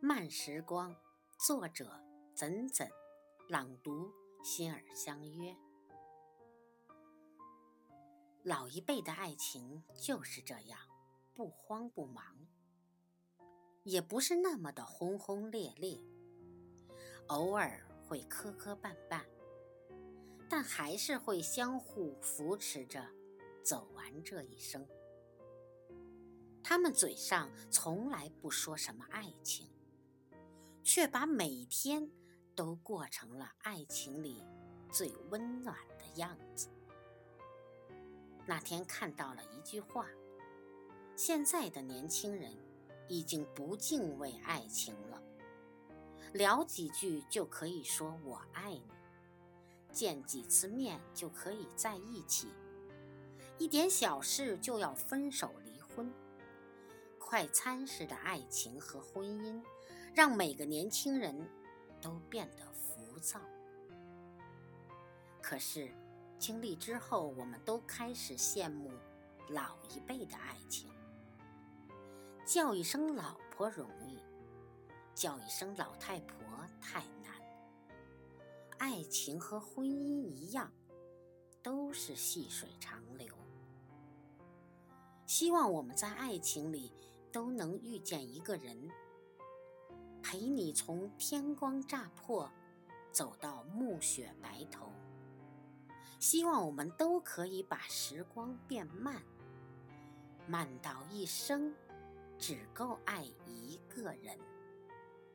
慢时光，作者怎怎，朗读心儿相约。老一辈的爱情就是这样，不慌不忙，也不是那么的轰轰烈烈，偶尔会磕磕绊绊，但还是会相互扶持着走完这一生。他们嘴上从来不说什么爱情。却把每天都过成了爱情里最温暖的样子。那天看到了一句话：现在的年轻人已经不敬畏爱情了，聊几句就可以说我爱你，见几次面就可以在一起，一点小事就要分手离婚。快餐式的爱情和婚姻，让每个年轻人都变得浮躁。可是，经历之后，我们都开始羡慕老一辈的爱情。叫一声老婆容易，叫一声老太婆太难。爱情和婚姻一样，都是细水长流。希望我们在爱情里。都能遇见一个人，陪你从天光乍破走到暮雪白头。希望我们都可以把时光变慢，慢到一生只够爱一个人。